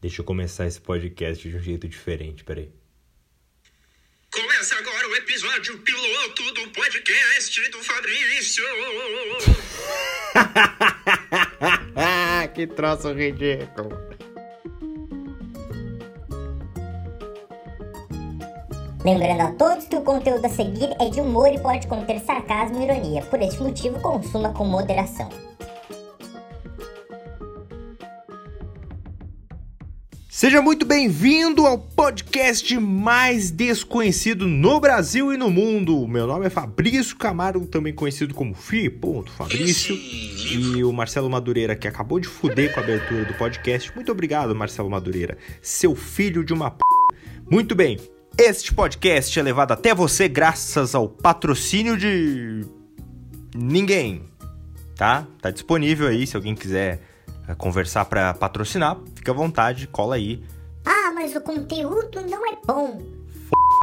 Deixa eu começar esse podcast de um jeito diferente, peraí. Começa agora o episódio piloto do podcast do Fabrício. que troço ridículo. Lembrando a todos que o conteúdo a seguir é de humor e pode conter sarcasmo e ironia. Por este motivo, consuma com moderação. Seja muito bem-vindo ao podcast mais desconhecido no Brasil e no mundo. Meu nome é Fabrício Camargo, também conhecido como Fi, ponto, Fabrício. E o Marcelo Madureira, que acabou de fuder com a abertura do podcast. Muito obrigado, Marcelo Madureira, seu filho de uma p. Muito bem, este podcast é levado até você graças ao patrocínio de. ninguém. Tá? Tá disponível aí se alguém quiser conversar para patrocinar, fica à vontade, cola aí. Ah, mas o conteúdo não é bom.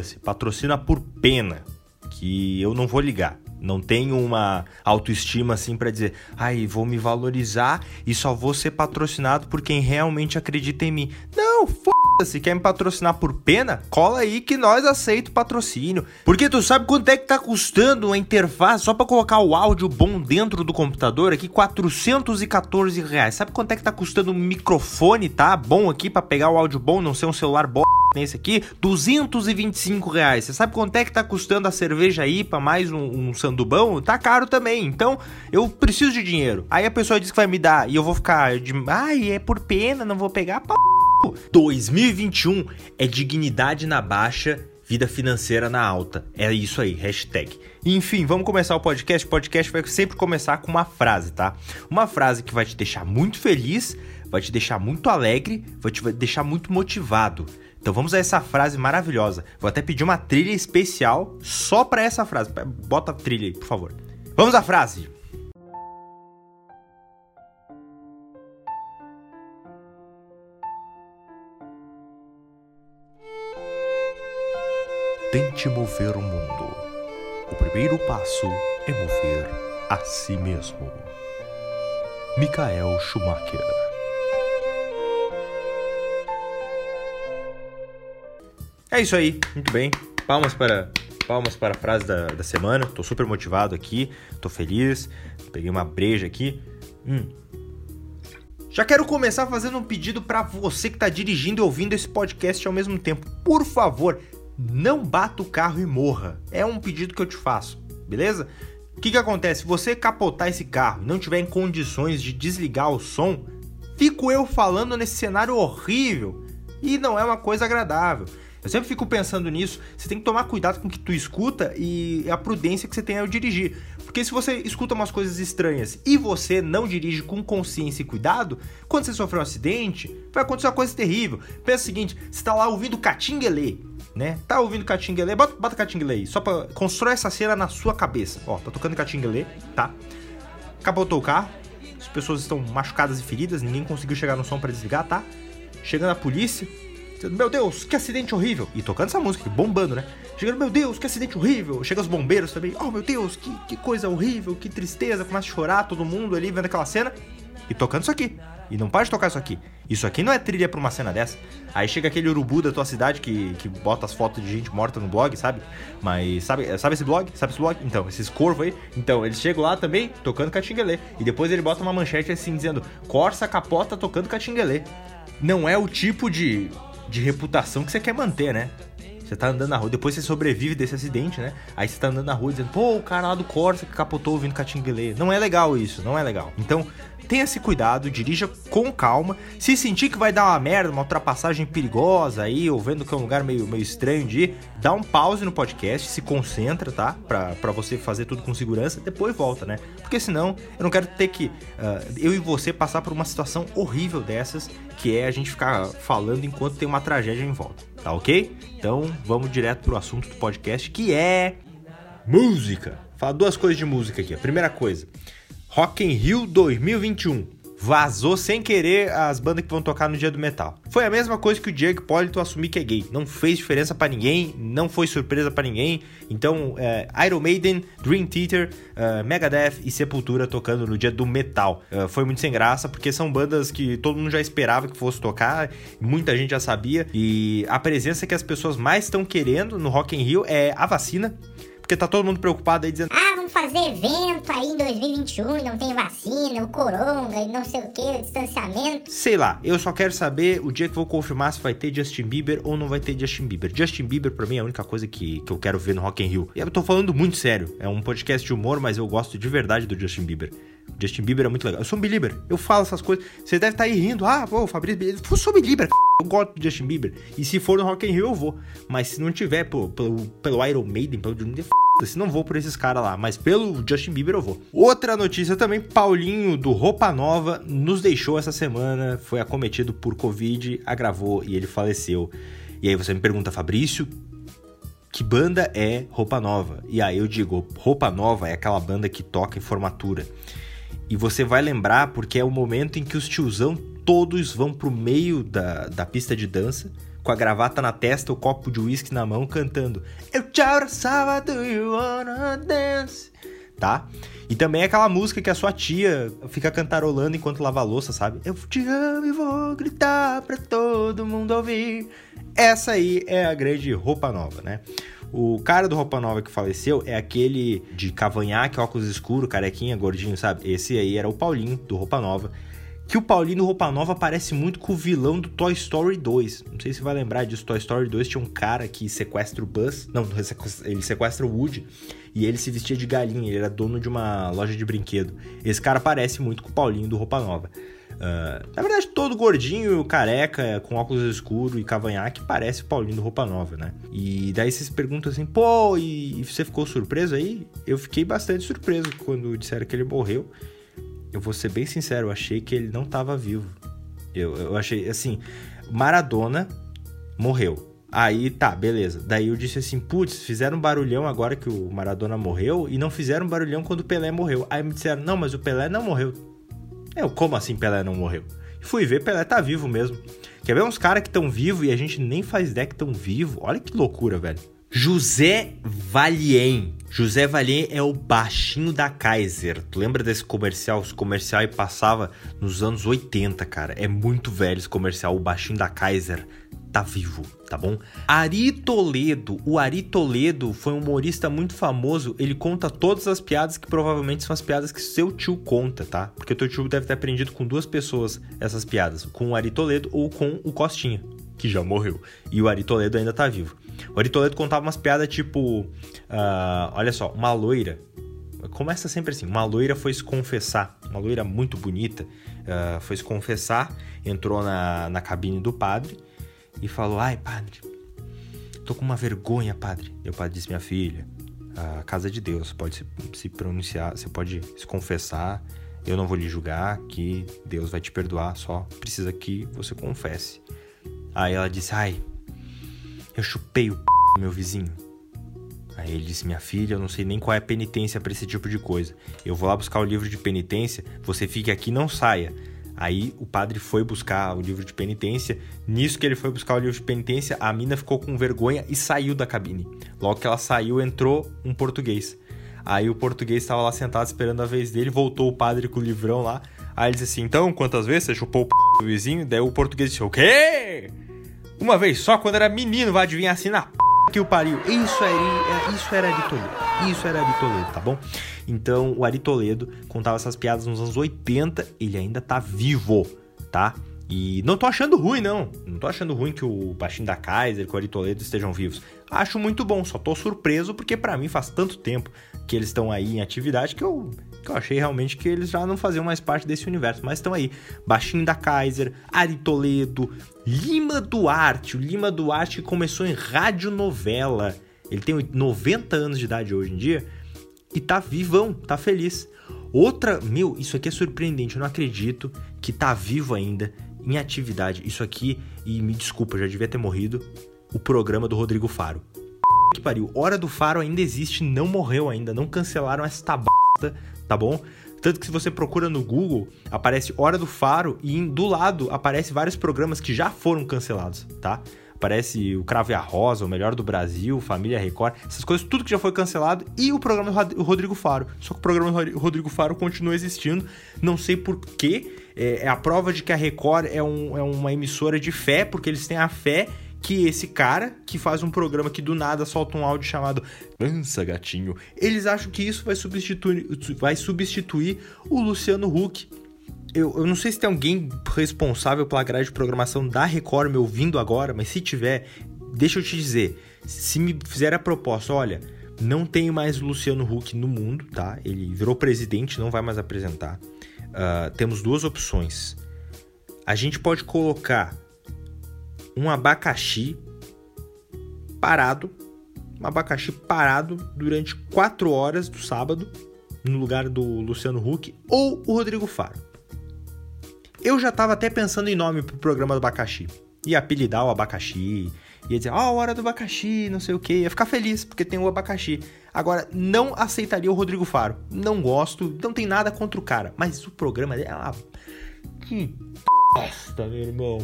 Se patrocina por pena, que eu não vou ligar. Não tenho uma autoestima assim para dizer, ai, vou me valorizar e só vou ser patrocinado por quem realmente acredita em mim. Não, f se quer me patrocinar por pena, cola aí que nós aceito patrocínio. Porque tu sabe quanto é que tá custando uma interface só para colocar o áudio bom dentro do computador aqui? 414 reais. Sabe quanto é que tá custando um microfone, tá? Bom aqui para pegar o áudio bom, não ser um celular bom nesse aqui, 225 reais. Você sabe quanto é que tá custando a cerveja IPA mais um, um sandubão? Tá caro também. Então, eu preciso de dinheiro. Aí a pessoa diz que vai me dar e eu vou ficar de, ai, é por pena, não vou pegar. 2021 é dignidade na baixa, vida financeira na alta. É isso aí, hashtag. Enfim, vamos começar o podcast. O podcast vai sempre começar com uma frase, tá? Uma frase que vai te deixar muito feliz, vai te deixar muito alegre, vai te deixar muito motivado. Então vamos a essa frase maravilhosa. Vou até pedir uma trilha especial só para essa frase. Bota a trilha aí, por favor. Vamos à frase. Tente mover o mundo. O primeiro passo é mover a si mesmo. Michael Schumacher. É isso aí, muito bem. Palmas para palmas para a frase da, da semana. Tô super motivado aqui, tô feliz. Peguei uma breja aqui. Hum. Já quero começar fazendo um pedido para você que está dirigindo e ouvindo esse podcast ao mesmo tempo. Por favor, não bata o carro e morra. É um pedido que eu te faço, beleza? O que, que acontece? Se você capotar esse carro e não tiver em condições de desligar o som, fico eu falando nesse cenário horrível e não é uma coisa agradável. Eu sempre fico pensando nisso. Você tem que tomar cuidado com o que tu escuta e a prudência que você tem ao dirigir. Porque se você escuta umas coisas estranhas e você não dirige com consciência e cuidado, quando você sofrer um acidente, vai acontecer uma coisa terrível. Pensa o seguinte: você está lá ouvindo Catinguelê, né? Tá ouvindo Catinguelê? Bota, bota Catinguelê aí, só pra constrói essa cena na sua cabeça. Ó, tá tocando Catinguelê, tá? Capotou o carro, as pessoas estão machucadas e feridas, ninguém conseguiu chegar no som para desligar, tá? Chegando a polícia, meu Deus, que acidente horrível. E tocando essa música, bombando, né? Chegando, meu Deus, que acidente horrível. Chega os bombeiros também, oh meu Deus, que, que coisa horrível, que tristeza. Começa a chorar todo mundo ali vendo aquela cena. E tocando isso aqui. E não para de tocar isso aqui. Isso aqui não é trilha pra uma cena dessa. Aí chega aquele urubu da tua cidade que, que bota as fotos de gente morta no blog, sabe? Mas sabe, sabe esse blog? Sabe esse blog? Então, esses corvos aí. Então, eles chegam lá também tocando catinguelê. E depois ele bota uma manchete assim dizendo: Corsa capota tocando catinguelê. Não é o tipo de, de reputação que você quer manter, né? Você tá andando na rua, depois você sobrevive desse acidente, né? Aí você tá andando na rua dizendo, pô, o cara lá do Corsa que capotou ouvindo Catinguelê. Não é legal isso, não é legal. Então, tenha esse cuidado, dirija com calma. Se sentir que vai dar uma merda, uma ultrapassagem perigosa aí, ou vendo que é um lugar meio, meio estranho de ir, dá um pause no podcast, se concentra, tá? Pra, pra você fazer tudo com segurança, depois volta, né? Porque senão eu não quero ter que, uh, eu e você, passar por uma situação horrível dessas, que é a gente ficar falando enquanto tem uma tragédia em volta, tá ok? Então vamos direto pro assunto do podcast, que é música. Fala duas coisas de música aqui. A primeira coisa, Rock in Rio 2021. vazou sem querer as bandas que vão tocar no dia do metal. Foi a mesma coisa que o Diego Hipólito assumir que é gay. Não fez diferença para ninguém, não foi surpresa para ninguém. Então, é, Iron Maiden, Dream Theater, uh, Megadeth e Sepultura tocando no dia do metal. Uh, foi muito sem graça, porque são bandas que todo mundo já esperava que fosse tocar, muita gente já sabia. E a presença que as pessoas mais estão querendo no Rock in Rio é a vacina. Porque tá todo mundo preocupado aí dizendo: Ah, vamos fazer evento aí em 2021 e não tem vacina, o coronga e não sei o que, o distanciamento. Sei lá, eu só quero saber o dia que vou confirmar se vai ter Justin Bieber ou não vai ter Justin Bieber. Justin Bieber, pra mim, é a única coisa que, que eu quero ver no Rock in Rio. E eu tô falando muito sério. É um podcast de humor, mas eu gosto de verdade do Justin Bieber. Justin Bieber é muito legal. Eu sou um belieber. Eu falo essas coisas. Você deve estar tá aí rindo. Ah, pô, o Fabrício. Eu sou belieber. Eu gosto do Justin Bieber. E se for no Rock in Rio, eu vou. Mas se não tiver pô, pelo, pelo Iron Maiden, pelo se não vou por esses caras lá, mas pelo Justin Bieber eu vou. Outra notícia também, Paulinho do Roupa Nova nos deixou essa semana, foi acometido por Covid, agravou e ele faleceu. E aí você me pergunta, Fabrício, que banda é Roupa Nova? E aí eu digo, Roupa Nova é aquela banda que toca em formatura. E você vai lembrar porque é o momento em que os tiozão todos vão pro meio da, da pista de dança com a gravata na testa, o copo de uísque na mão, cantando Eu te abraçava, do you wanna dance? Tá? E também é aquela música que a sua tia fica cantarolando enquanto lava a louça, sabe? Eu te amo e vou gritar pra todo mundo ouvir. Essa aí é a grande roupa nova, né? O cara do Roupa Nova que faleceu é aquele de cavanhaque, óculos escuro, carequinha, gordinho, sabe? Esse aí era o Paulinho do Roupa Nova que o Paulino Roupa Nova parece muito com o vilão do Toy Story 2. Não sei se você vai lembrar disso. Toy Story 2 tinha um cara que sequestra o Buzz. Não, ele sequestra o Woody. E ele se vestia de galinha. Ele era dono de uma loja de brinquedo. Esse cara parece muito com o Paulinho do Roupa Nova. Uh, na verdade, todo gordinho, careca, com óculos escuros e cavanhaque, parece Paulinho do Roupa Nova, né? E daí vocês perguntam assim, pô, e você ficou surpreso aí? Eu fiquei bastante surpreso quando disseram que ele morreu eu vou ser bem sincero, eu achei que ele não estava vivo. Eu, eu achei, assim, Maradona morreu. Aí tá, beleza. Daí eu disse assim: putz, fizeram barulhão agora que o Maradona morreu e não fizeram barulhão quando o Pelé morreu. Aí me disseram: não, mas o Pelé não morreu. Eu, como assim Pelé não morreu? fui ver, Pelé tá vivo mesmo. Quer ver uns caras que estão vivos e a gente nem faz ideia que estão vivos? Olha que loucura, velho. José Valien. José Valien é o baixinho da Kaiser. Tu lembra desse comercial? Esse comercial aí passava nos anos 80, cara. É muito velho esse comercial. O baixinho da Kaiser tá vivo, tá bom? Ari Toledo. O Ari Toledo foi um humorista muito famoso. Ele conta todas as piadas que provavelmente são as piadas que seu tio conta, tá? Porque o teu tio deve ter aprendido com duas pessoas essas piadas. Com o Ari Toledo ou com o Costinha, que já morreu. E o Ari Toledo ainda tá vivo. O Ari Toledo contava umas piadas tipo: uh, olha só, uma loira. Começa sempre assim: uma loira foi se confessar, uma loira muito bonita, uh, foi se confessar, entrou na, na cabine do padre e falou: Ai, padre, tô com uma vergonha, padre. E o padre disse: Minha filha, a casa de Deus, pode se, se pronunciar, você pode se confessar, eu não vou lhe julgar, que Deus vai te perdoar, só precisa que você confesse. Aí ela disse: Ai, eu chupei o p do meu vizinho. Aí ele disse: Minha filha, eu não sei nem qual é a penitência para esse tipo de coisa. Eu vou lá buscar o livro de penitência, você fique aqui não saia. Aí o padre foi buscar o livro de penitência. Nisso que ele foi buscar o livro de penitência, a mina ficou com vergonha e saiu da cabine. Logo que ela saiu, entrou um português. Aí o português estava lá sentado esperando a vez dele, voltou o padre com o livrão lá. Aí ele disse assim: Então, quantas vezes você chupou o p do vizinho? Daí o português disse: O quê? Uma vez só, quando era menino, vai adivinhar assim na p... que o pariu. Isso era, isso era Ari Toledo. Isso era Ari Toledo, tá bom? Então, o Ari Toledo contava essas piadas nos anos 80, ele ainda tá vivo, tá? E não tô achando ruim, não. Não tô achando ruim que o Baixinho da Kaiser, que o Ari Toledo estejam vivos. Acho muito bom, só tô surpreso porque para mim faz tanto tempo que eles estão aí em atividade que eu que eu achei realmente que eles já não faziam mais parte desse universo, mas estão aí. Baixinho da Kaiser, Ari Toledo, Lima Duarte. O Lima Duarte começou em radionovela. Ele tem 90 anos de idade hoje em dia e tá vivão, tá feliz. Outra, meu, isso aqui é surpreendente, eu não acredito que tá vivo ainda, em atividade. Isso aqui, e me desculpa, já devia ter morrido, o programa do Rodrigo Faro. Que pariu, Hora do Faro ainda existe, não morreu ainda, não cancelaram esta b tá bom? Tanto que se você procura no Google, aparece Hora do Faro e do lado aparece vários programas que já foram cancelados, tá? Aparece o Cravo e a Rosa, o Melhor do Brasil, Família Record, essas coisas, tudo que já foi cancelado e o programa do Rodrigo Faro. Só que o programa do Rod- Rodrigo Faro continua existindo, não sei porquê. É, é a prova de que a Record é, um- é uma emissora de fé, porque eles têm a fé que esse cara que faz um programa que do nada solta um áudio chamado Dança Gatinho, eles acham que isso vai substituir, vai substituir o Luciano Huck. Eu, eu não sei se tem alguém responsável pela grade de programação da Record me ouvindo agora, mas se tiver, deixa eu te dizer. Se me fizer a proposta, olha, não tem mais Luciano Huck no mundo, tá? Ele virou presidente, não vai mais apresentar. Ah, temos duas opções. A gente pode colocar um abacaxi parado, um abacaxi parado durante 4 horas do sábado, no lugar do Luciano Huck, ou o Rodrigo Faro. Eu já tava até pensando em nome pro programa do abacaxi. Ia apelidar o abacaxi, ia dizer, ó, a hora do abacaxi, não sei o que, ia ficar feliz porque tem o abacaxi. Agora, não aceitaria o Rodrigo Faro. Não gosto, não tem nada contra o cara, mas o programa dele é. Que bosta, meu irmão.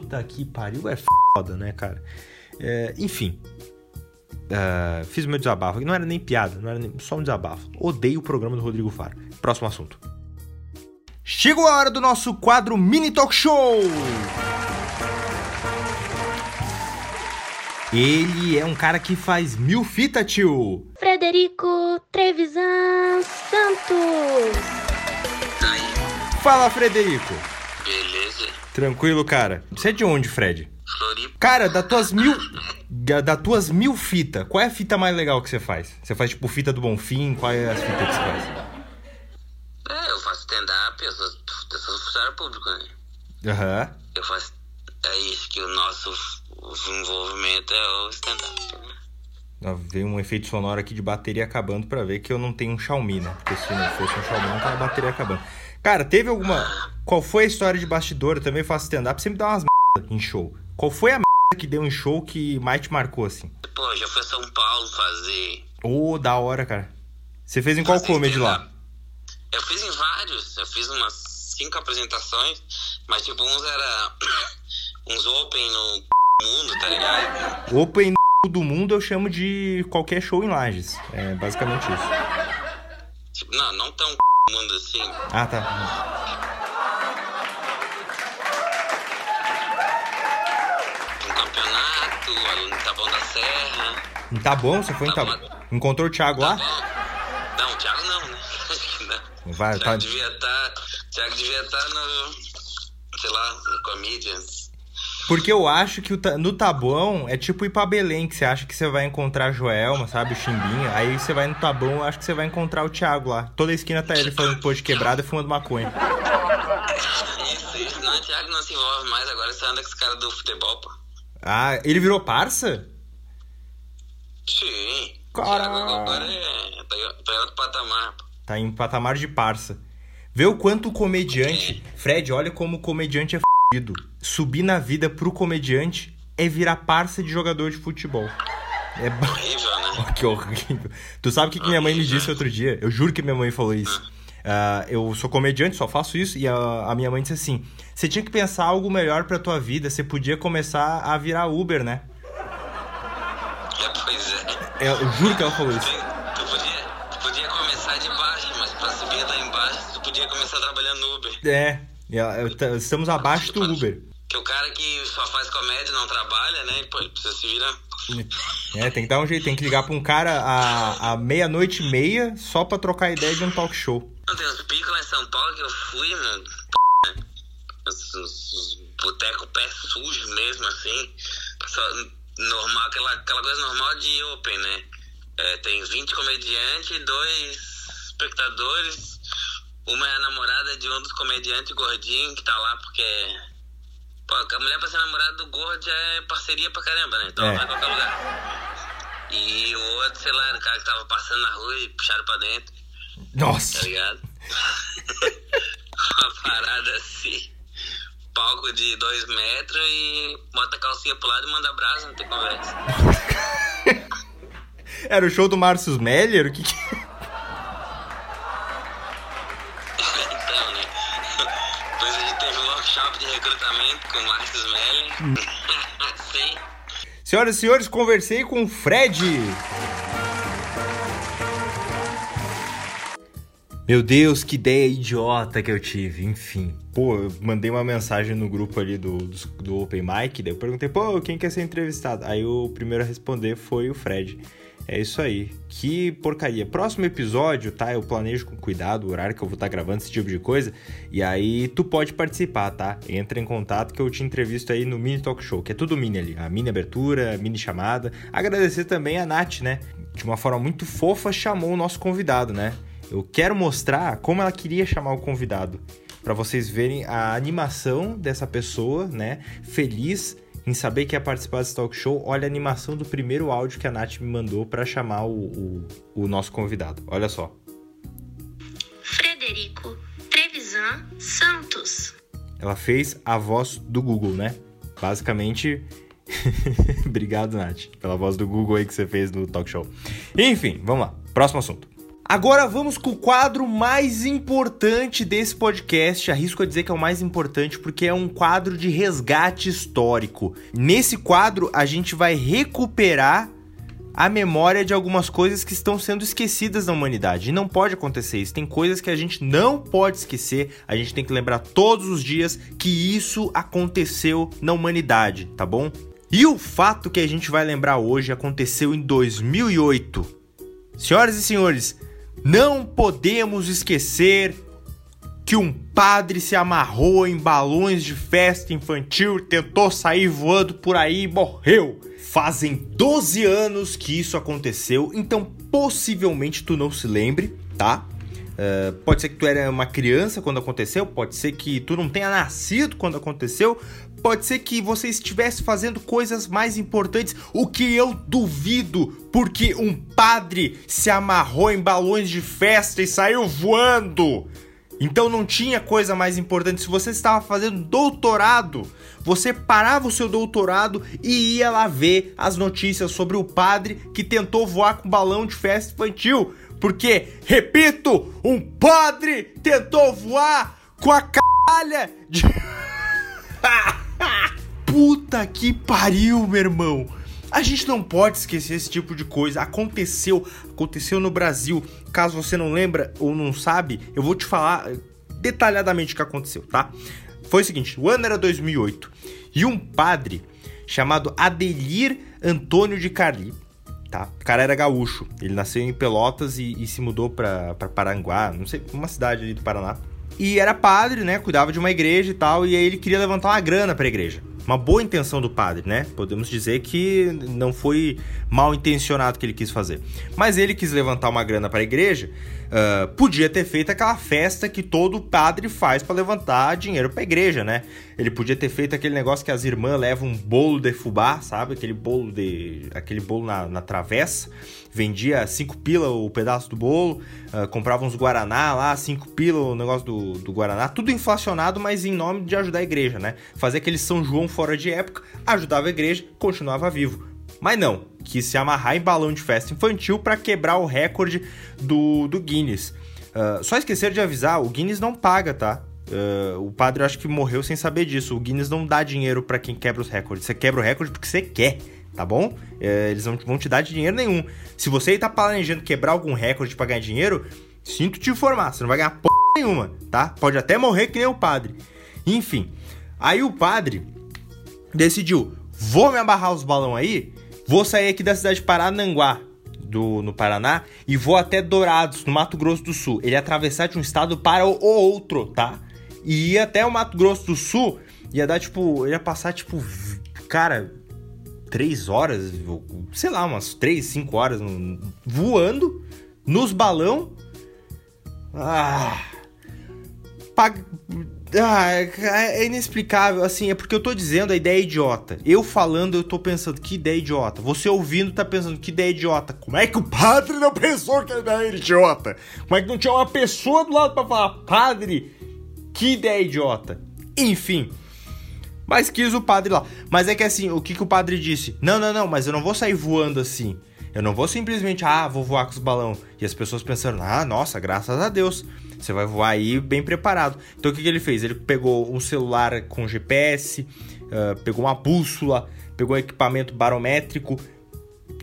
Puta que pariu, é foda, né, cara? É, enfim. Ah, fiz o meu desabafo. Não era nem piada, não era nem, só um desabafo. Odeio o programa do Rodrigo Faro. Próximo assunto. Chegou a hora do nosso quadro Mini Talk Show! Ele é um cara que faz mil fita, tio! Frederico Trevisan Santos. Fala, Frederico! Tranquilo, cara? Você é de onde, Fred? Floripa. Cara, das tuas mil. da- Das tuas mil fitas, qual é a fita mais legal que você faz? Você faz tipo fita do Bonfim? Qual é as fitas que você faz? É, eu faço stand-up, eu sou, eu sou funcionário público, né? Aham. Eu faço. É isso que o nosso envolvimento é o stand-up. né? Veio um efeito sonoro aqui de bateria acabando pra ver que eu não tenho um Xiaomi, né? Porque se não fosse um Xiaomi, não tava a bateria acabando. Cara, teve alguma. Qual foi a história de bastidor? Eu também faço stand-up, sempre dá umas merda em show. Qual foi a merda que deu em show que mais te marcou assim? Pô, já fui a São Paulo fazer. Ô, da hora, cara. Você fez em qual comedy lá? Eu fiz em vários, eu fiz umas cinco apresentações, mas tipo, uns era. uns open no mundo, tá ligado? Open do mundo eu chamo de qualquer show em Lages. É basicamente isso. Tipo, não, não tão mundo assim. Ah, tá. Um campeonato, no Taboão da Serra. Tá bom? Você foi em Tab... Encontrou o Thiago Tá lá? bom. Não, o Thiago não, né? Não. Vai, O tá. Thiago devia estar. Thiago devia estar no. sei lá, no Comedians. Porque eu acho que ta- no Tabuão é tipo ir pra Belém, que você acha que você vai encontrar a Joelma, sabe? O Chimbinha. Aí você vai no Tabuão, eu acho que você vai encontrar o Thiago lá. Toda esquina tá ele fazendo pôr de quebrada e fumando maconha. Isso, isso. Não, o Thiago não se envolve mais, agora você anda com esse cara do futebol, pô. Ah, ele virou parça? Sim. Caralho. Agora é. tá em- tá em outro patamar, pô. Tá em patamar de parça. Vê o quanto o comediante. Fred, olha como o comediante é. Subir na vida pro comediante é virar parça de jogador de futebol. É. Horrível, né? Que horrível. Tu sabe o que, que minha mãe me disse outro dia? Eu juro que minha mãe falou isso. Ah, eu sou comediante, só faço isso. E a, a minha mãe disse assim: Você tinha que pensar algo melhor pra tua vida. Você podia começar a virar Uber, né? É, pois é. Eu, eu juro que ela falou isso. Tu podia, tu podia começar de baixo, mas pra subir lá embaixo, tu podia começar trabalhando no Uber. É, estamos abaixo do Uber. Que o cara que só faz comédia não trabalha, né? Pô, ele precisa se virar. É, tem que dar um jeito, tem que ligar pra um cara à, à meia-noite e meia só pra trocar ideia de um talk show. Não, tem uns picos lá em São Paulo que eu fui, mano. Os, os, os boteco pé sujo mesmo, assim. Só, normal, aquela, aquela coisa normal de open, né? É, tem 20 comediantes dois espectadores. Uma é a namorada de um dos comediantes gordinhos que tá lá porque. Pô, a mulher pra ser namorada do gordo é parceria pra caramba, né? Então É. ela vai em qualquer lugar. E o outro, sei lá, era o cara que tava passando na rua e puxaram pra dentro tá Nossa! ligado? Uma parada assim. Palco de dois metros e bota a calcinha pro lado e manda brasa, não tem conversa. Era o show do Márcio Meller? O que que... recrutamento com Marcos Melli. Sim. Senhoras e senhores, conversei com o Fred. Meu Deus, que ideia idiota que eu tive. Enfim, pô, eu mandei uma mensagem no grupo ali do, do, do Open Mic, daí eu perguntei, pô, quem quer ser entrevistado? Aí o primeiro a responder foi o Fred. É isso aí. Que porcaria. Próximo episódio, tá? Eu planejo com cuidado o horário que eu vou estar gravando esse tipo de coisa. E aí tu pode participar, tá? Entra em contato que eu te entrevisto aí no Mini Talk Show, que é tudo mini ali. A mini abertura, a mini chamada. Agradecer também a Nath, né? De uma forma muito fofa, chamou o nosso convidado, né? Eu quero mostrar como ela queria chamar o convidado. Para vocês verem a animação dessa pessoa, né? Feliz em saber que ia participar desse talk show, olha a animação do primeiro áudio que a Nath me mandou para chamar o, o, o, nosso convidado. Olha só. Frederico Trevisan Santos. Ela fez a voz do Google, né? Basicamente. Obrigado, Nath, pela voz do Google aí que você fez no talk show. Enfim, vamos lá. Próximo assunto. Agora vamos com o quadro mais importante desse podcast. Arrisco a dizer que é o mais importante porque é um quadro de resgate histórico. Nesse quadro, a gente vai recuperar a memória de algumas coisas que estão sendo esquecidas na humanidade. E não pode acontecer isso. Tem coisas que a gente não pode esquecer. A gente tem que lembrar todos os dias que isso aconteceu na humanidade, tá bom? E o fato que a gente vai lembrar hoje aconteceu em 2008. Senhoras e senhores, não podemos esquecer que um padre se amarrou em balões de festa infantil, tentou sair voando por aí e morreu. Fazem 12 anos que isso aconteceu, então possivelmente tu não se lembre, tá? Uh, pode ser que tu era uma criança quando aconteceu, pode ser que tu não tenha nascido quando aconteceu, Pode ser que você estivesse fazendo coisas mais importantes, o que eu duvido, porque um padre se amarrou em balões de festa e saiu voando. Então não tinha coisa mais importante. Se você estava fazendo doutorado, você parava o seu doutorado e ia lá ver as notícias sobre o padre que tentou voar com balão de festa infantil. Porque, repito, um padre tentou voar com a calha de. Puta que pariu, meu irmão. A gente não pode esquecer esse tipo de coisa. Aconteceu, aconteceu no Brasil. Caso você não lembra ou não sabe, eu vou te falar detalhadamente o que aconteceu, tá? Foi o seguinte, o ano era 2008 e um padre chamado Adelir Antônio de Carli, tá? O cara era gaúcho. Ele nasceu em Pelotas e, e se mudou para Paranguá, não sei, uma cidade ali do Paraná. E era padre, né? Cuidava de uma igreja e tal, e aí ele queria levantar uma grana para a igreja uma boa intenção do padre, né? Podemos dizer que não foi mal intencionado que ele quis fazer. Mas ele quis levantar uma grana para a igreja, uh, podia ter feito aquela festa que todo padre faz para levantar dinheiro para a igreja, né? Ele podia ter feito aquele negócio que as irmãs levam um bolo de fubá, sabe? Aquele bolo de aquele bolo na, na travessa vendia cinco pila o pedaço do bolo, uh, comprava uns Guaraná lá, cinco pila o negócio do, do Guaraná, tudo inflacionado, mas em nome de ajudar a igreja, né? Fazer aquele São João fora de época, ajudava a igreja, continuava vivo. Mas não, quis se amarrar em balão de festa infantil para quebrar o recorde do, do Guinness. Uh, só esquecer de avisar, o Guinness não paga, tá? Uh, o padre acho que morreu sem saber disso. O Guinness não dá dinheiro para quem quebra os recordes. Você quebra o recorde porque você quer tá bom? É, eles não vão te dar dinheiro nenhum. Se você está planejando quebrar algum recorde para ganhar dinheiro, sinto te informar, você não vai ganhar p nenhuma, tá? Pode até morrer que nem o padre. Enfim, aí o padre decidiu: vou me amarrar os balão aí, vou sair aqui da cidade de Parananguá, do, no Paraná, e vou até Dourados, no Mato Grosso do Sul. Ele atravessar de um estado para o outro, tá? E ia até o Mato Grosso do Sul, ia dar tipo, ia passar tipo, cara, três horas, sei lá, umas três, cinco horas voando nos balão. Ah. Ah, é inexplicável, assim, é porque eu tô dizendo a ideia é idiota. Eu falando, eu tô pensando, que ideia idiota. Você ouvindo, tá pensando, que ideia idiota. Como é que o padre não pensou que a ideia era idiota? Como é que não tinha uma pessoa do lado para falar, padre, que ideia idiota? Enfim, mas quis o padre lá. Mas é que assim, o que, que o padre disse? Não, não, não, mas eu não vou sair voando assim. Eu não vou simplesmente, ah, vou voar com os balão. E as pessoas pensando, ah, nossa, graças a Deus. Você vai voar aí bem preparado. Então o que, que ele fez? Ele pegou um celular com GPS, uh, pegou uma bússola, pegou um equipamento barométrico.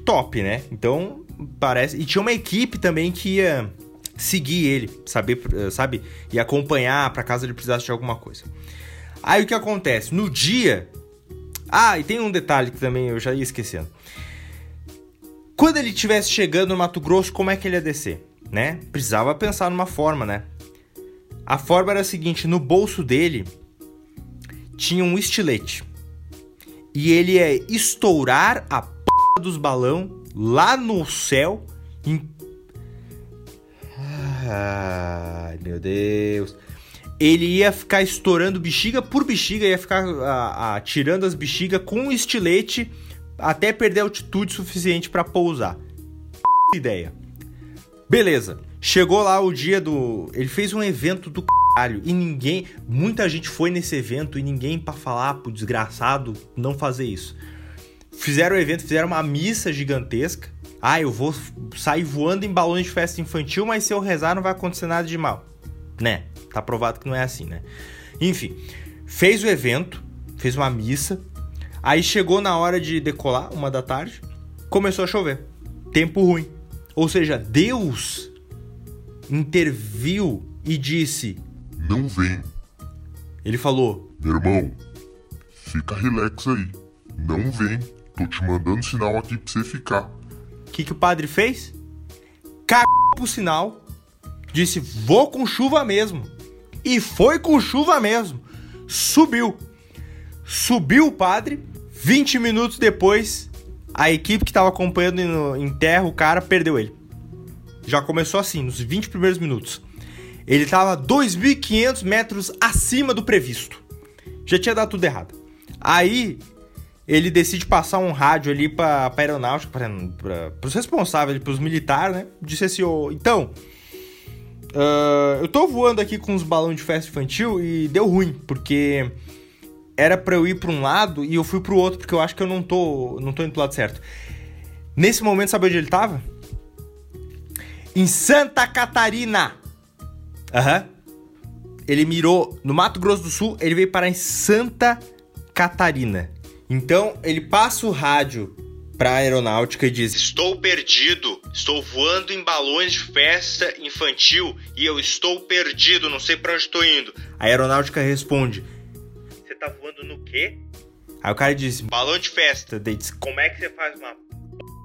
Top, né? Então, parece. E tinha uma equipe também que ia seguir ele, saber, sabe? E acompanhar para caso ele precisasse de alguma coisa. Aí o que acontece? No dia. Ah, e tem um detalhe que também eu já ia esquecendo. Quando ele estivesse chegando no Mato Grosso, como é que ele ia descer? Né? Precisava pensar numa forma, né? A forma era a seguinte: no bolso dele tinha um estilete. E ele ia estourar a p dos balão lá no céu em Ai, meu Deus. Ele ia ficar estourando bexiga por bexiga, ia ficar a, a, tirando as bexigas com um estilete até perder altitude suficiente para pousar. ideia. Beleza. Chegou lá o dia do. Ele fez um evento do caralho e ninguém. Muita gente foi nesse evento e ninguém para falar pro desgraçado não fazer isso. Fizeram o evento, fizeram uma missa gigantesca. Ah, eu vou sair voando em balões de festa infantil, mas se eu rezar não vai acontecer nada de mal. Né? Tá provado que não é assim, né? Enfim, fez o evento, fez uma missa. Aí chegou na hora de decolar, uma da tarde, começou a chover. Tempo ruim. Ou seja, Deus interviu e disse: Não vem. Ele falou: Meu irmão, fica relax aí. Não vem. Tô te mandando sinal aqui pra você ficar que, que o padre fez? Cagou pro sinal, disse: Vou com chuva mesmo. E foi com chuva mesmo. Subiu. Subiu o padre. 20 minutos depois, a equipe que estava acompanhando em terra o cara perdeu ele. Já começou assim, nos 20 primeiros minutos. Ele estava 2.500 metros acima do previsto. Já tinha dado tudo errado. Aí ele decide passar um rádio ali para a aeronáutica, para os responsáveis, para os militares, né? Disse assim: oh, então, uh, eu tô voando aqui com uns balões de festa infantil e deu ruim, porque era para eu ir para um lado e eu fui para o outro, porque eu acho que eu não tô, não tô indo pro lado certo. Nesse momento, sabe onde ele tava? Em Santa Catarina. Aham. Uhum. Ele mirou no Mato Grosso do Sul, ele veio parar em Santa Catarina. Então ele passa o rádio para a aeronáutica e diz: Estou perdido, estou voando em balões de festa infantil e eu estou perdido, não sei para onde estou indo. A aeronáutica responde: Você tá voando no quê? Aí o cara diz: Balão de festa. Diz: Como é que você faz uma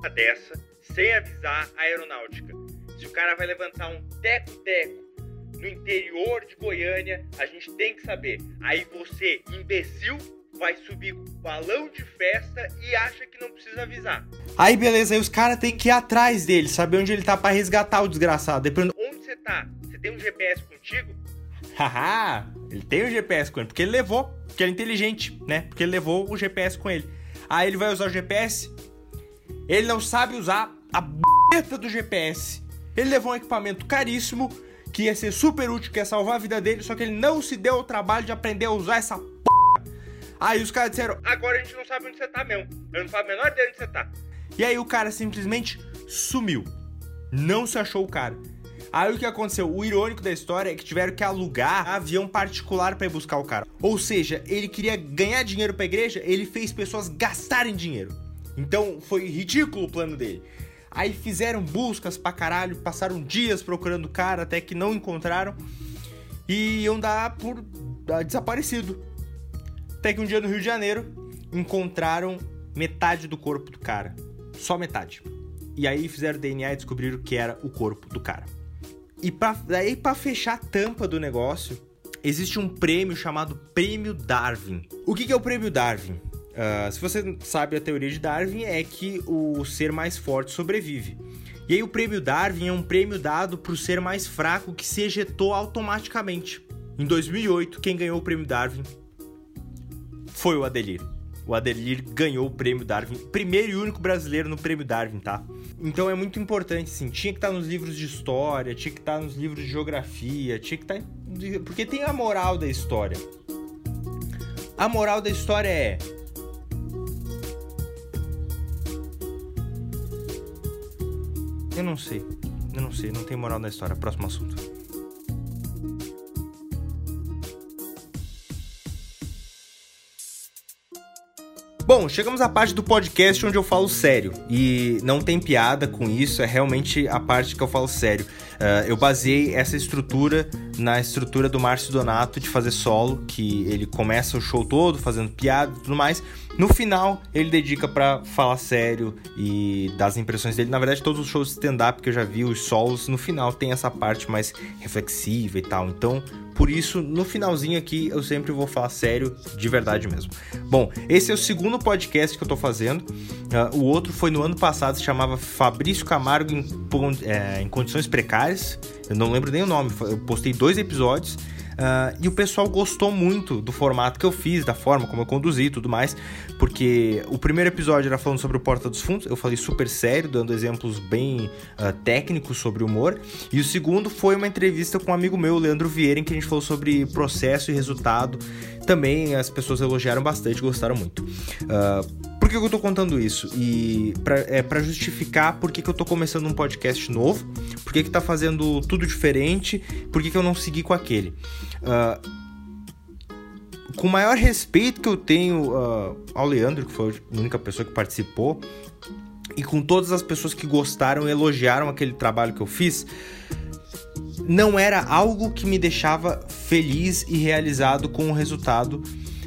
p dessa sem avisar a aeronáutica? Se o cara vai levantar um teco-teco no interior de Goiânia, a gente tem que saber. Aí você, imbecil, vai subir com balão de festa e acha que não precisa avisar. Aí beleza, aí os caras têm que ir atrás dele, saber onde ele tá para resgatar o desgraçado. Dependendo onde você tá, você tem um GPS contigo? Haha, ele tem um GPS com ele, porque ele levou, porque ele é inteligente, né? Porque ele levou o GPS com ele. Aí ele vai usar o GPS, ele não sabe usar a b do GPS. Ele levou um equipamento caríssimo que ia ser super útil, que ia salvar a vida dele, só que ele não se deu o trabalho de aprender a usar essa Aí os caras disseram: Agora a gente não sabe onde você tá mesmo. Eu não faço a menor ideia onde você tá. E aí o cara simplesmente sumiu. Não se achou o cara. Aí o que aconteceu? O irônico da história é que tiveram que alugar avião particular para ir buscar o cara. Ou seja, ele queria ganhar dinheiro para a igreja, ele fez pessoas gastarem dinheiro. Então foi ridículo o plano dele. Aí fizeram buscas pra caralho, passaram dias procurando o cara até que não encontraram e iam dar por desaparecido. Até que um dia no Rio de Janeiro encontraram metade do corpo do cara. Só metade. E aí fizeram DNA e descobriram que era o corpo do cara. E pra, daí para fechar a tampa do negócio, existe um prêmio chamado Prêmio Darwin. O que, que é o Prêmio Darwin? Uh, se você sabe a teoria de Darwin, é que o ser mais forte sobrevive. E aí o Prêmio Darwin é um prêmio dado para o ser mais fraco que se ejetou automaticamente. Em 2008, quem ganhou o Prêmio Darwin foi o Adelir. O Adelir ganhou o prêmio Darwin, primeiro e único brasileiro no prêmio Darwin, tá? Então é muito importante, assim, tinha que estar tá nos livros de história, tinha que estar tá nos livros de geografia, tinha que estar. Tá porque tem a moral da história. A moral da história é. Eu não sei. Eu não sei, não tem moral na história. Próximo assunto. Bom, chegamos à parte do podcast onde eu falo sério. E não tem piada com isso, é realmente a parte que eu falo sério. Uh, eu baseei essa estrutura na estrutura do Márcio Donato de fazer solo, que ele começa o show todo fazendo piada e tudo mais. No final, ele dedica para falar sério e dar as impressões dele. Na verdade, todos os shows de stand-up que eu já vi, os solos, no final tem essa parte mais reflexiva e tal. Então, por isso, no finalzinho aqui, eu sempre vou falar sério, de verdade mesmo. Bom, esse é o segundo podcast que eu tô fazendo. Uh, o outro foi no ano passado, se chamava Fabrício Camargo em, é, em Condições Precárias. Eu não lembro nem o nome, eu postei dois episódios. Uh, e o pessoal gostou muito do formato que eu fiz, da forma como eu conduzi e tudo mais, porque o primeiro episódio era falando sobre o Porta dos Fundos, eu falei super sério, dando exemplos bem uh, técnicos sobre humor, e o segundo foi uma entrevista com um amigo meu, Leandro Vieira, em que a gente falou sobre processo e resultado. Também as pessoas elogiaram bastante, gostaram muito. Uh, por que eu tô contando isso? E pra, é para justificar por que, que eu tô começando um podcast novo, por que, que tá fazendo tudo diferente, por que, que eu não segui com aquele. Uh, com o maior respeito que eu tenho uh, ao Leandro, que foi a única pessoa que participou, e com todas as pessoas que gostaram e elogiaram aquele trabalho que eu fiz, não era algo que me deixava feliz e realizado com o resultado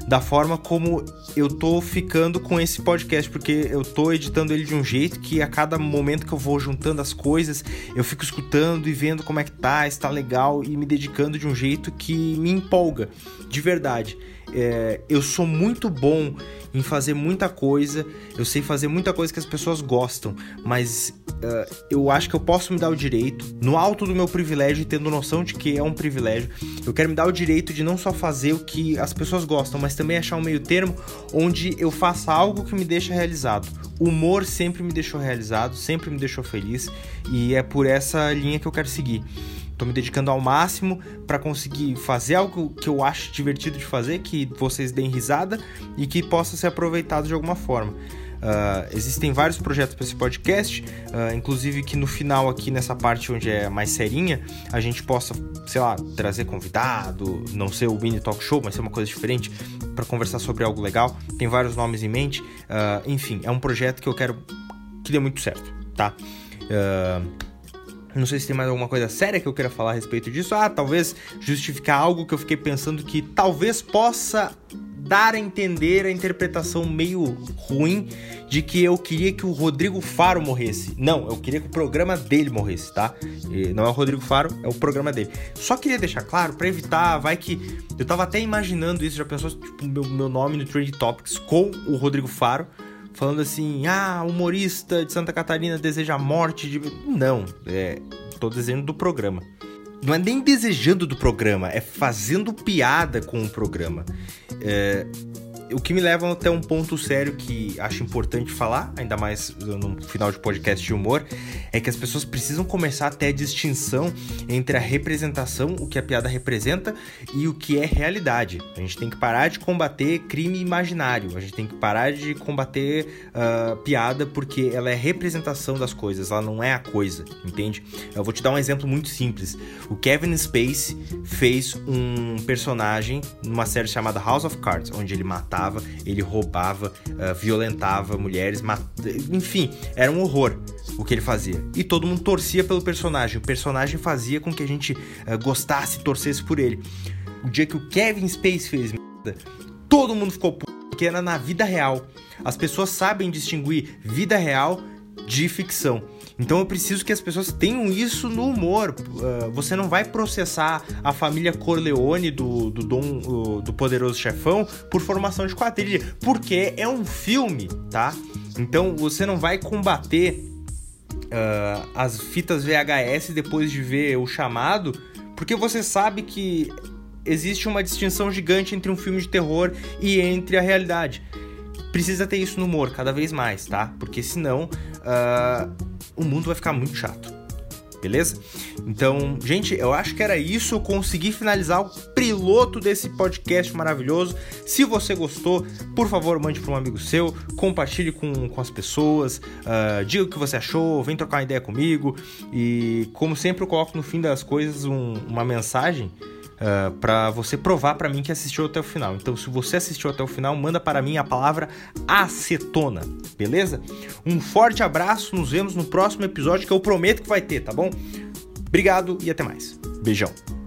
da forma como eu tô ficando com esse podcast, porque eu tô editando ele de um jeito que a cada momento que eu vou juntando as coisas, eu fico escutando e vendo como é que tá, está legal e me dedicando de um jeito que me empolga, de verdade. É, eu sou muito bom em fazer muita coisa, eu sei fazer muita coisa que as pessoas gostam, mas uh, eu acho que eu posso me dar o direito, no alto do meu privilégio tendo noção de que é um privilégio, eu quero me dar o direito de não só fazer o que as pessoas gostam, mas também achar um meio termo onde eu faça algo que me deixa realizado. O humor sempre me deixou realizado, sempre me deixou feliz e é por essa linha que eu quero seguir. Tô me dedicando ao máximo para conseguir fazer algo que eu acho divertido de fazer, que vocês deem risada e que possa ser aproveitado de alguma forma. Uh, existem vários projetos para esse podcast, uh, inclusive que no final aqui nessa parte onde é mais serinha, a gente possa, sei lá, trazer convidado, não ser o mini talk show, mas ser uma coisa diferente para conversar sobre algo legal. Tem vários nomes em mente, uh, enfim, é um projeto que eu quero que dê muito certo, tá? Uh, não sei se tem mais alguma coisa séria que eu queira falar a respeito disso. Ah, talvez justificar algo que eu fiquei pensando que talvez possa dar a entender a interpretação meio ruim de que eu queria que o Rodrigo Faro morresse. Não, eu queria que o programa dele morresse, tá? E não é o Rodrigo Faro, é o programa dele. Só queria deixar claro para evitar, vai que eu tava até imaginando isso, já pensou tipo meu, meu nome no Trend Topics com o Rodrigo Faro falando assim: ah, humorista de Santa Catarina deseja a morte de. Não, é, tô desejando do programa. Não é nem desejando do programa, é fazendo piada com o programa. É, o que me leva até um ponto sério que acho importante falar, ainda mais no final de podcast de humor, é que as pessoas precisam começar a ter a distinção entre a representação, o que a piada representa, e o que é realidade. A gente tem que parar de combater crime imaginário, a gente tem que parar de combater uh, piada porque ela é representação das coisas, ela não é a coisa, entende? Eu vou te dar um exemplo muito simples. O Kevin Space fez um personagem numa série chamada House of Cards, onde ele matava matava, ele roubava, uh, violentava mulheres, mat... enfim, era um horror o que ele fazia. E todo mundo torcia pelo personagem. O personagem fazia com que a gente uh, gostasse e torcesse por ele. O dia que o Kevin Space fez merda, todo mundo ficou porque era na vida real. As pessoas sabem distinguir vida real de ficção. Então eu preciso que as pessoas tenham isso no humor. Uh, você não vai processar a família Corleone do, do Dom do Poderoso Chefão por formação de quadrilha, porque é um filme, tá? Então você não vai combater uh, as fitas VHS depois de ver o chamado, porque você sabe que existe uma distinção gigante entre um filme de terror e entre a realidade. Precisa ter isso no humor cada vez mais, tá? Porque senão uh, o mundo vai ficar muito chato. beleza? Então, gente, eu acho que era isso. Eu consegui finalizar o piloto desse podcast maravilhoso. Se você gostou, por favor, mande para um amigo seu, compartilhe com, com as pessoas, uh, diga o que você achou, vem trocar uma ideia comigo. E, como sempre, eu coloco no fim das coisas um, uma mensagem. Uh, para você provar para mim que assistiu até o final. Então, se você assistiu até o final, manda para mim a palavra acetona, beleza? Um forte abraço, nos vemos no próximo episódio que eu prometo que vai ter, tá bom? Obrigado e até mais. Beijão.